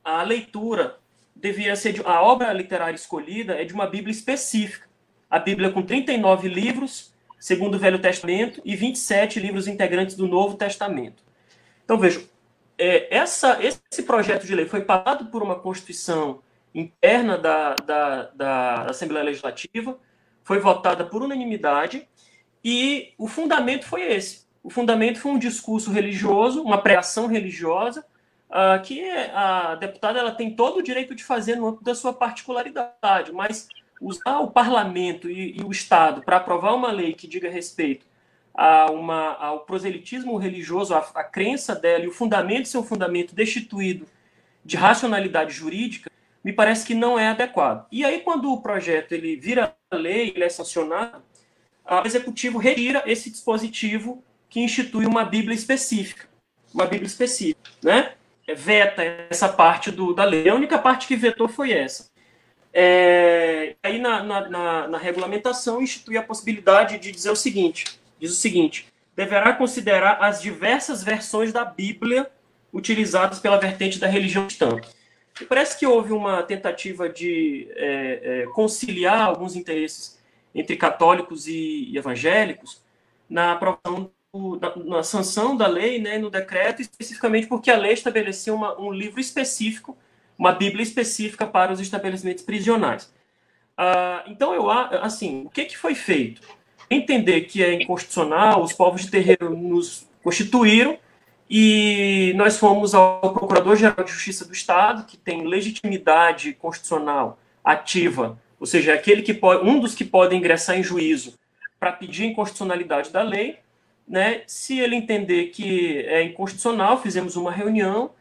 a leitura deveria ser de, a obra literária escolhida é de uma Bíblia específica. A Bíblia com 39 livros, segundo o Velho Testamento, e 27 livros integrantes do Novo Testamento. Então, vejam, é, essa, esse projeto de lei foi passado por uma Constituição interna da, da, da Assembleia Legislativa, foi votada por unanimidade, e o fundamento foi esse. O fundamento foi um discurso religioso, uma pregação religiosa, uh, que a deputada ela tem todo o direito de fazer no âmbito da sua particularidade, mas usar o parlamento e, e o Estado para aprovar uma lei que diga respeito a uma, ao proselitismo religioso, a, a crença dela e o fundamento ser um fundamento destituído de racionalidade jurídica, me parece que não é adequado. E aí, quando o projeto ele vira lei, ele é sancionado, o executivo retira esse dispositivo que institui uma Bíblia específica, uma Bíblia específica, né? Veta essa parte do, da lei. A única parte que vetou foi essa. É, aí na, na, na, na, regulamentação institui a possibilidade de dizer o seguinte: diz o seguinte, deverá considerar as diversas versões da Bíblia utilizadas pela vertente da religião cristã. E parece que houve uma tentativa de é, é, conciliar alguns interesses entre católicos e, e evangélicos na aprovação, na, sanção da lei, né, no decreto, especificamente porque a lei estabelecia uma, um livro específico uma Bíblia específica para os estabelecimentos prisionais. Ah, então, eu assim, o que, que foi feito? Entender que é inconstitucional, os povos de terreiro nos constituíram e nós fomos ao Procurador-Geral de Justiça do Estado, que tem legitimidade constitucional ativa, ou seja, é aquele que pode, um dos que pode ingressar em juízo para pedir inconstitucionalidade da lei, né? Se ele entender que é inconstitucional, fizemos uma reunião,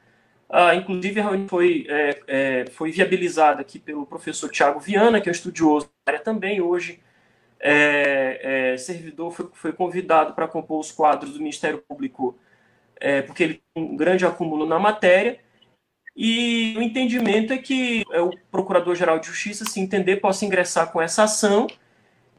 ah, inclusive, a reunião foi, é, é, foi viabilizada aqui pelo professor Tiago Viana, que é um estudioso da área também, hoje é, é servidor, foi, foi convidado para compor os quadros do Ministério Público, é, porque ele tem um grande acúmulo na matéria, e o entendimento é que é, o Procurador-Geral de Justiça, se entender, possa ingressar com essa ação,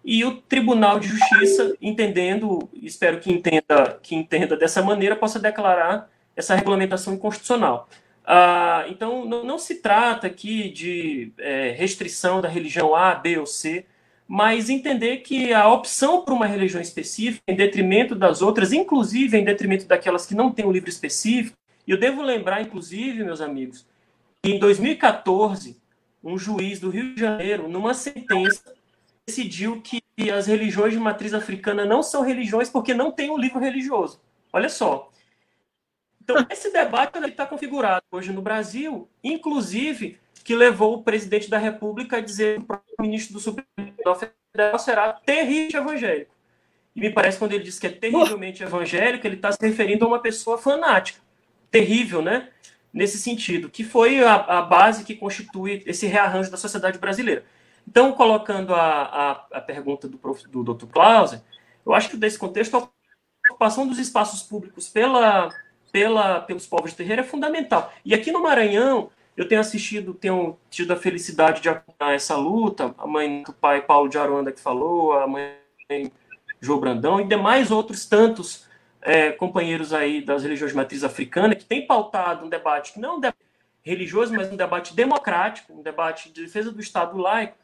e o Tribunal de Justiça, entendendo, espero que entenda, que entenda dessa maneira, possa declarar essa regulamentação inconstitucional. Ah, então, não, não, se trata aqui de é, restrição da religião A, B ou C, mas entender que a opção por uma religião específica, em detrimento das outras, inclusive em detrimento daquelas que não têm um livro específico, e eu devo lembrar, inclusive, meus amigos, que em 2014, um juiz do Rio de Janeiro, numa sentença, decidiu que as religiões de matriz africana não são religiões porque não tem um livro religioso. Olha só. Então, esse debate está configurado hoje no Brasil, inclusive que levou o presidente da República a dizer que o ministro do Supremo Tribunal Federal será terrível evangélico. E me parece que quando ele diz que é terrivelmente evangélico, ele está se referindo a uma pessoa fanática. Terrível, né? Nesse sentido, que foi a, a base que constitui esse rearranjo da sociedade brasileira. Então, colocando a, a, a pergunta do, prof, do Dr. Clausen, eu acho que desse contexto, a ocupação dos espaços públicos pela pela, pelos povos de terreiro é fundamental. E aqui no Maranhão, eu tenho assistido, tenho tido a felicidade de acompanhar essa luta, a mãe do pai Paulo de Aruanda que falou, a mãe João Brandão e demais outros tantos é, companheiros aí das religiões de matriz africana que têm pautado um debate não é um debate religioso, mas um debate democrático, um debate de defesa do Estado laico.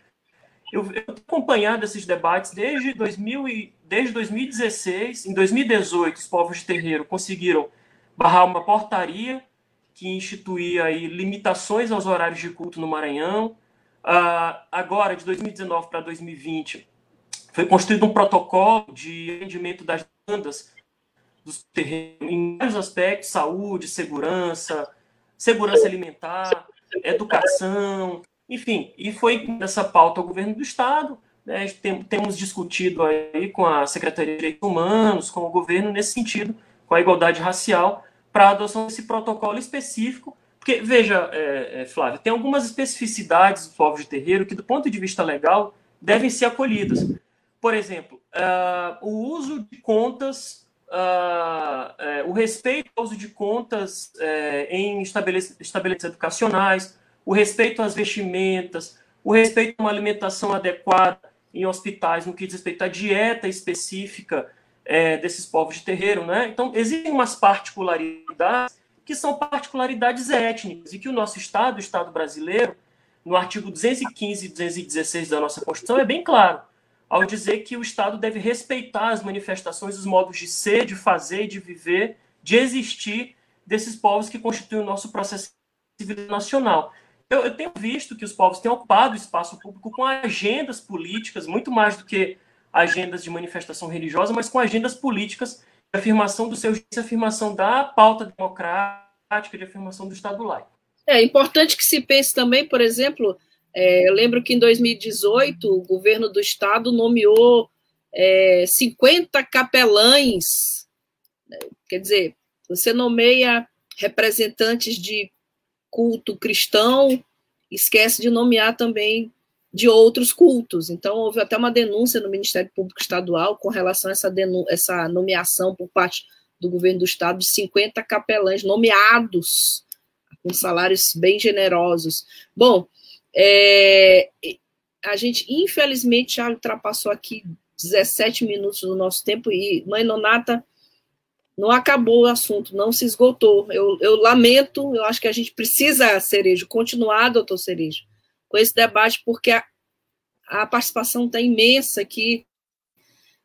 Eu, eu acompanhado esses debates desde, 2000 e, desde 2016. Em 2018, os povos de terreiro conseguiram barrar uma portaria que instituía aí limitações aos horários de culto no Maranhão. Uh, agora, de 2019 para 2020, foi construído um protocolo de atendimento das bandas dos terrenos em vários aspectos, saúde, segurança, segurança alimentar, educação, enfim, e foi nessa pauta ao governo do Estado, né, tem, temos discutido aí com a Secretaria de Direitos Humanos, com o governo nesse sentido, com a igualdade racial, para a adoção desse protocolo específico, porque, veja, é, é, Flávio, tem algumas especificidades dos povos de terreiro que, do ponto de vista legal, devem ser acolhidas. Por exemplo, uh, o uso de contas uh, o respeito ao uso de contas uh, em estabelecimentos educacionais, o respeito às vestimentas, o respeito a uma alimentação adequada em hospitais no que diz respeito à dieta específica é, desses povos de terreiro. Né? Então, existem umas particularidades que são particularidades étnicas e que o nosso Estado, o Estado brasileiro, no artigo 215 e 216 da nossa Constituição, é bem claro ao dizer que o Estado deve respeitar as manifestações, os modos de ser, de fazer, de viver, de existir desses povos que constituem o nosso processo civil nacional. Eu, eu, tenho visto que os povos têm ocupado o espaço público com agendas políticas, muito mais do que agendas de manifestação religiosa, mas com agendas políticas de afirmação do seu de afirmação da pauta democrática, de afirmação do Estado laico. É importante que se pense também, por exemplo, é, eu lembro que em 2018 o governo do estado nomeou é, 50 capelães. Né? Quer dizer, você nomeia representantes de culto cristão, esquece de nomear também de outros cultos. Então, houve até uma denúncia no Ministério Público Estadual com relação a essa, essa nomeação por parte do governo do estado de 50 capelães nomeados, com salários bem generosos. Bom, é, a gente, infelizmente, já ultrapassou aqui 17 minutos do nosso tempo e, mãe Nonata, não acabou o assunto, não se esgotou. Eu, eu lamento, eu acho que a gente precisa, Cerejo, continuar, doutor Cerejo, com esse debate, porque a, a participação está imensa aqui.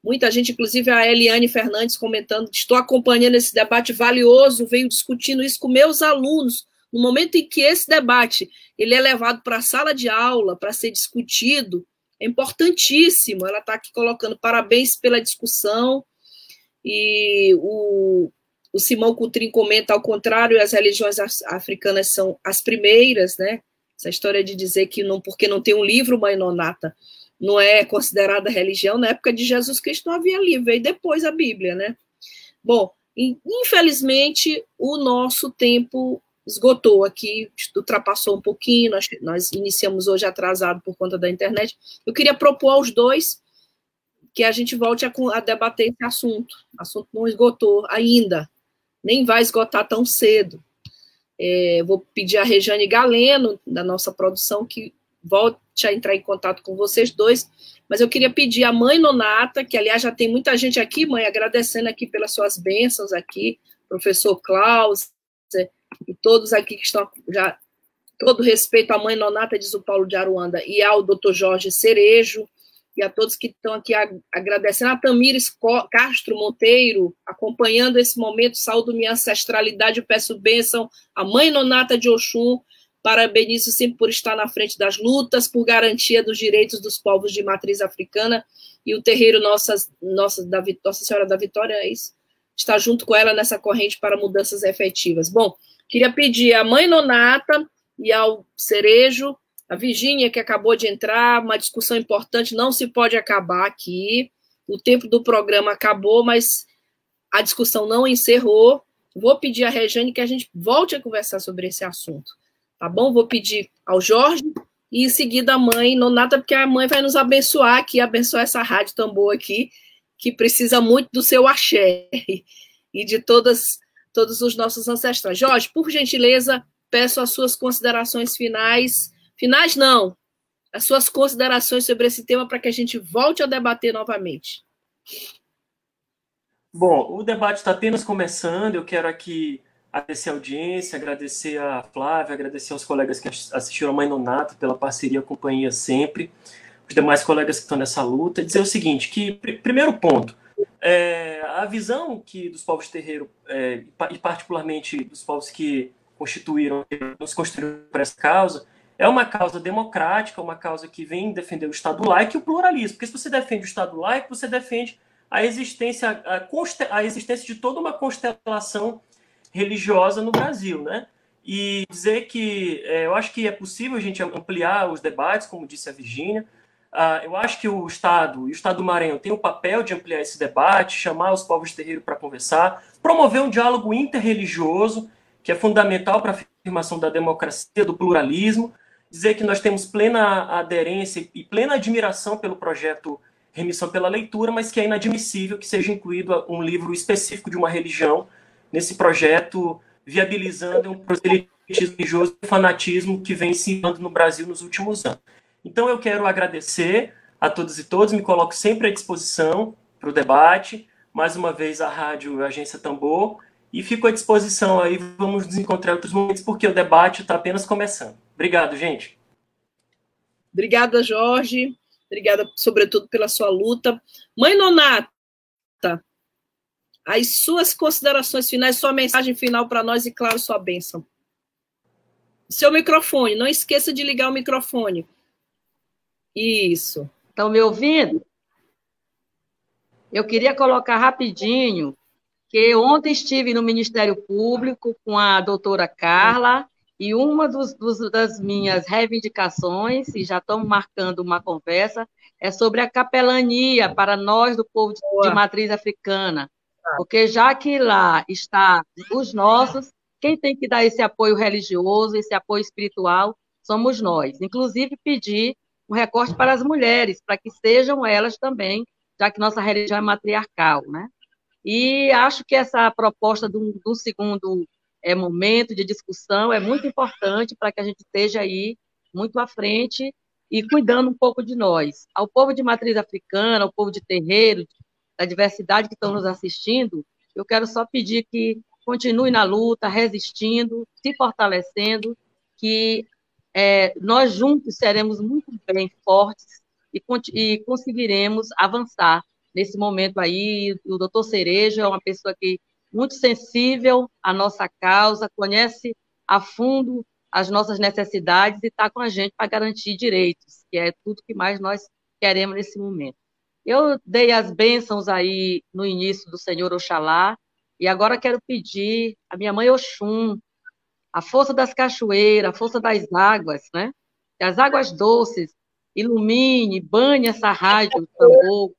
Muita gente, inclusive a Eliane Fernandes, comentando: estou acompanhando esse debate valioso, venho discutindo isso com meus alunos no momento em que esse debate ele é levado para a sala de aula para ser discutido, é importantíssimo. Ela está aqui colocando parabéns pela discussão. E o, o Simão Coutrin comenta, ao contrário, as religiões africanas são as primeiras, né? Essa história de dizer que não, porque não tem um livro, mãe nonata, não é considerada religião. Na época de Jesus Cristo não havia livro, e depois a Bíblia, né? Bom, infelizmente, o nosso tempo esgotou aqui, ultrapassou um pouquinho, nós, nós iniciamos hoje atrasado por conta da internet. Eu queria propor aos dois que a gente volte a, a debater esse assunto. O assunto não esgotou ainda, nem vai esgotar tão cedo. É, vou pedir a Rejane Galeno, da nossa produção, que volte a entrar em contato com vocês dois, mas eu queria pedir a mãe Nonata, que aliás já tem muita gente aqui, mãe, agradecendo aqui pelas suas bênçãos aqui, professor Klaus, e todos aqui que estão já todo respeito à mãe Nonata, diz o Paulo de Aruanda, e ao doutor Jorge Cerejo, e a todos que estão aqui agradecendo, a Tamires Castro Monteiro, acompanhando esse momento, saúdo minha ancestralidade, peço bênção à mãe Nonata de Oxum, parabenizo sempre por estar na frente das lutas, por garantia dos direitos dos povos de matriz africana, e o terreiro Nossa, Nossa, da, Nossa Senhora da Vitória, é isso? Está junto com ela nessa corrente para mudanças efetivas. Bom, Queria pedir à mãe Nonata e ao Cerejo, a Virgínia, que acabou de entrar, uma discussão importante, não se pode acabar aqui. O tempo do programa acabou, mas a discussão não encerrou. Vou pedir à Rejane que a gente volte a conversar sobre esse assunto. Tá bom? Vou pedir ao Jorge e em seguida a mãe Nonata, porque a mãe vai nos abençoar aqui, abençoar essa rádio tambor aqui, que precisa muito do seu axé e de todas todos os nossos ancestrais. Jorge, por gentileza, peço as suas considerações finais. Finais não, as suas considerações sobre esse tema para que a gente volte a debater novamente. Bom, o debate está apenas começando. Eu quero aqui agradecer a audiência, agradecer a Flávia, agradecer aos colegas que assistiram a Mãe Nonato pela parceria, companhia sempre, os demais colegas que estão nessa luta. Dizer o seguinte, que primeiro ponto, é, a visão que dos povos terreiro é, e particularmente dos povos que constituíram, nos construíram por essa causa, é uma causa democrática, uma causa que vem defender o Estado laico e o pluralismo. Porque se você defende o Estado laico, você defende a existência, a, a existência de toda uma constelação religiosa no Brasil, né? E dizer que é, eu acho que é possível a gente ampliar os debates, como disse a Virginia. Uh, eu acho que o Estado e o Estado do Maranhão tem o papel de ampliar esse debate, chamar os povos de terreiro para conversar, promover um diálogo interreligioso, que é fundamental para a afirmação da democracia, do pluralismo, dizer que nós temos plena aderência e plena admiração pelo projeto Remissão pela Leitura, mas que é inadmissível que seja incluído um livro específico de uma religião nesse projeto, viabilizando um proselitismo religioso e fanatismo que vem se dando no Brasil nos últimos anos. Então eu quero agradecer a todos e todas, me coloco sempre à disposição para o debate, mais uma vez a Rádio Agência Tambor, e fico à disposição aí, vamos nos encontrar em outros momentos, porque o debate está apenas começando. Obrigado, gente. Obrigada, Jorge. Obrigada, sobretudo, pela sua luta. Mãe Nonata, as suas considerações finais, sua mensagem final para nós e, claro, sua bênção. Seu microfone, não esqueça de ligar o microfone. Isso. Estão me ouvindo? Eu queria colocar rapidinho que ontem estive no Ministério Público com a doutora Carla e uma dos, dos, das minhas reivindicações, e já estamos marcando uma conversa, é sobre a capelania para nós do povo de, de matriz africana. Porque já que lá está os nossos, quem tem que dar esse apoio religioso, esse apoio espiritual, somos nós. Inclusive, pedir um recorte para as mulheres, para que sejam elas também, já que nossa religião é matriarcal, né? E acho que essa proposta do, do segundo é, momento de discussão é muito importante para que a gente esteja aí muito à frente e cuidando um pouco de nós. Ao povo de matriz africana, ao povo de terreiro, da diversidade que estão nos assistindo, eu quero só pedir que continue na luta, resistindo, se fortalecendo, que é, nós juntos seremos muito bem fortes e, e conseguiremos avançar nesse momento aí. O doutor Cereja é uma pessoa que muito sensível à nossa causa, conhece a fundo as nossas necessidades e está com a gente para garantir direitos, que é tudo que mais nós queremos nesse momento. Eu dei as bênçãos aí no início do Senhor Oxalá, e agora quero pedir a minha mãe Oxum, a força das cachoeiras, a força das águas, né? Que as águas doces ilumine, banhe essa rádio, tambor,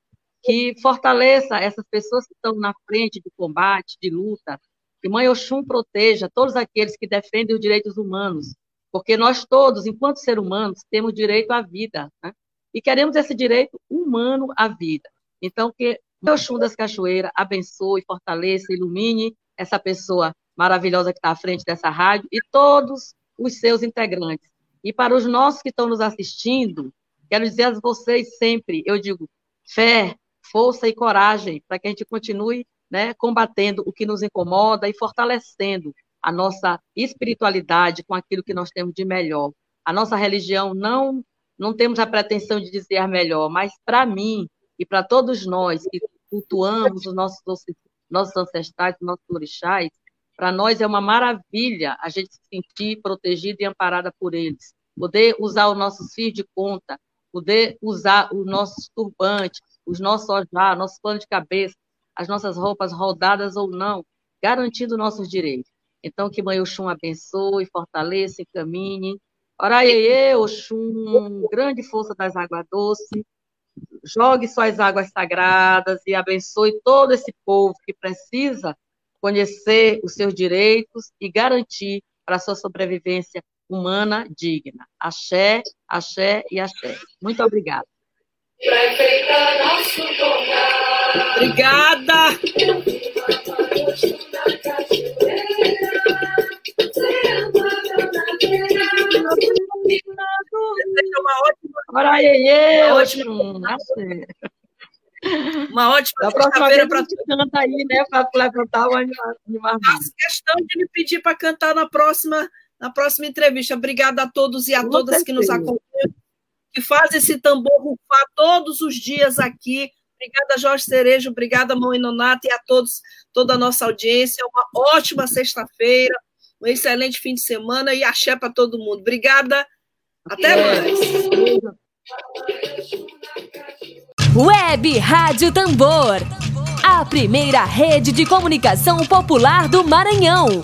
que fortaleça essas pessoas que estão na frente de combate, de luta, que Mãe Oxum proteja todos aqueles que defendem os direitos humanos, porque nós todos, enquanto seres humanos, temos direito à vida, né? e queremos esse direito humano à vida. Então, que Mãe Oxum das Cachoeiras abençoe, fortaleça, ilumine essa pessoa maravilhosa que está à frente dessa rádio e todos os seus integrantes. E para os nossos que estão nos assistindo, quero dizer a vocês sempre, eu digo, fé, força e coragem para que a gente continue né, combatendo o que nos incomoda e fortalecendo a nossa espiritualidade com aquilo que nós temos de melhor. A nossa religião não não temos a pretensão de dizer melhor, mas para mim e para todos nós que cultuamos os nossos, nossos ancestrais, os nossos orixás, para nós é uma maravilha a gente se sentir protegida e amparada por eles. Poder usar os nossos fios de conta, poder usar os nossos turbantes, os nossos ojá, nossos panos de cabeça, as nossas roupas rodadas ou não, garantindo nossos direitos. Então, que Mãe Oxum abençoe, fortaleça, encaminhe. Oraiê, Oxum, grande força das águas doces, jogue suas águas sagradas e abençoe todo esse povo que precisa conhecer os seus direitos e garantir para a sua sobrevivência humana digna. Axé, axé e axé. Muito obrigada Pra enfeitar nosso jornal. Obrigada! Ora ótima. eu. Uma ótima sexta-feira para tu. Canta aí, né? Para levantar o animal. Faço questão de me pedir para cantar na próxima, na próxima entrevista. Obrigada a todos e a Com todas certeza. que nos acompanham que fazem esse tambor rufar todos os dias aqui. Obrigada, Jorge Cerejo. Obrigada, Mãe Nonata, e a todos, toda a nossa audiência. Uma ótima sexta-feira, um excelente fim de semana e axé para todo mundo. Obrigada. Até mais. Web Rádio Tambor. A primeira rede de comunicação popular do Maranhão.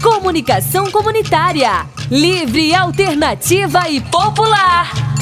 Comunicação comunitária. Livre, alternativa e popular.